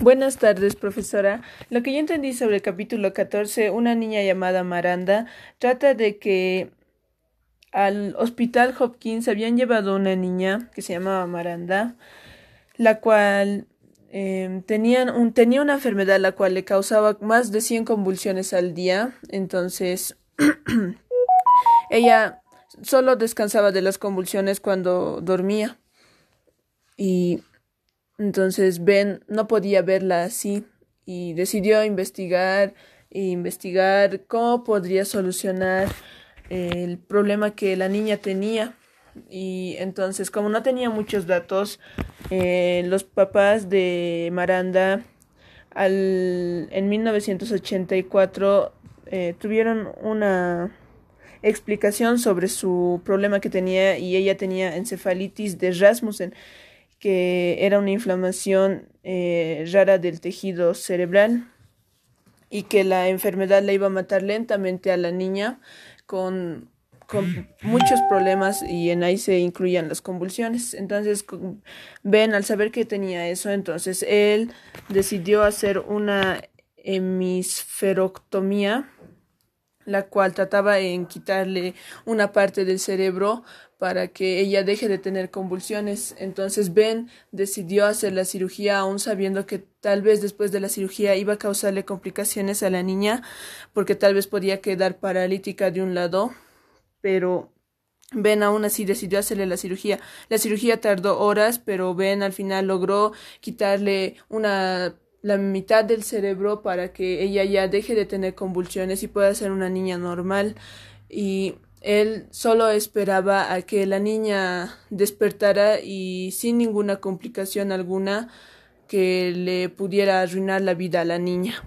Buenas tardes, profesora. Lo que yo entendí sobre el capítulo 14, una niña llamada Maranda, trata de que al hospital Hopkins habían llevado una niña que se llamaba Maranda, la cual eh, tenían un, tenía una enfermedad la cual le causaba más de 100 convulsiones al día. Entonces, ella solo descansaba de las convulsiones cuando dormía. Y entonces Ben no podía verla así y decidió investigar e investigar cómo podría solucionar el problema que la niña tenía. Y entonces, como no tenía muchos datos, eh, los papás de Maranda al, en 1984 eh, tuvieron una explicación sobre su problema que tenía y ella tenía encefalitis de Rasmussen que era una inflamación eh, rara del tejido cerebral y que la enfermedad le iba a matar lentamente a la niña con, con muchos problemas y en ahí se incluían las convulsiones. Entonces, Ben, al saber que tenía eso, entonces él decidió hacer una hemisferoctomía la cual trataba en quitarle una parte del cerebro para que ella deje de tener convulsiones. Entonces Ben decidió hacer la cirugía aún sabiendo que tal vez después de la cirugía iba a causarle complicaciones a la niña porque tal vez podía quedar paralítica de un lado, pero Ben aún así decidió hacerle la cirugía. La cirugía tardó horas, pero Ben al final logró quitarle una la mitad del cerebro para que ella ya deje de tener convulsiones y pueda ser una niña normal y él solo esperaba a que la niña despertara y sin ninguna complicación alguna que le pudiera arruinar la vida a la niña.